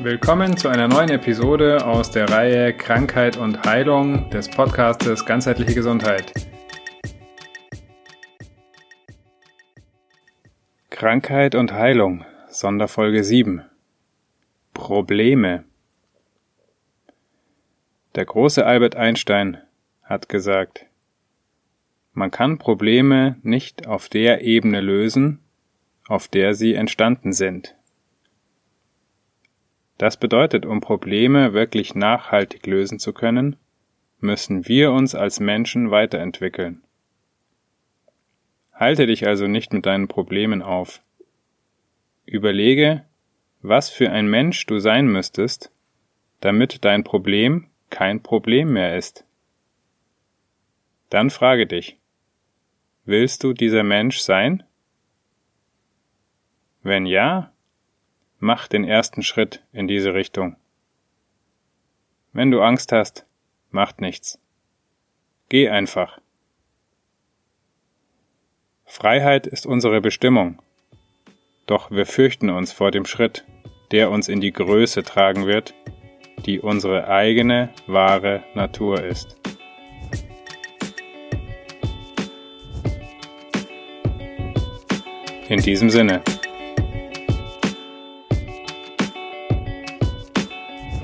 Willkommen zu einer neuen Episode aus der Reihe Krankheit und Heilung des Podcastes Ganzheitliche Gesundheit. Krankheit und Heilung, Sonderfolge 7. Probleme. Der große Albert Einstein hat gesagt, man kann Probleme nicht auf der Ebene lösen, auf der sie entstanden sind. Das bedeutet, um Probleme wirklich nachhaltig lösen zu können, müssen wir uns als Menschen weiterentwickeln. Halte dich also nicht mit deinen Problemen auf. Überlege, was für ein Mensch du sein müsstest, damit dein Problem kein Problem mehr ist. Dann frage dich, willst du dieser Mensch sein? Wenn ja, Mach den ersten Schritt in diese Richtung. Wenn du Angst hast, macht nichts. Geh einfach. Freiheit ist unsere Bestimmung. Doch wir fürchten uns vor dem Schritt, der uns in die Größe tragen wird, die unsere eigene wahre Natur ist. In diesem Sinne.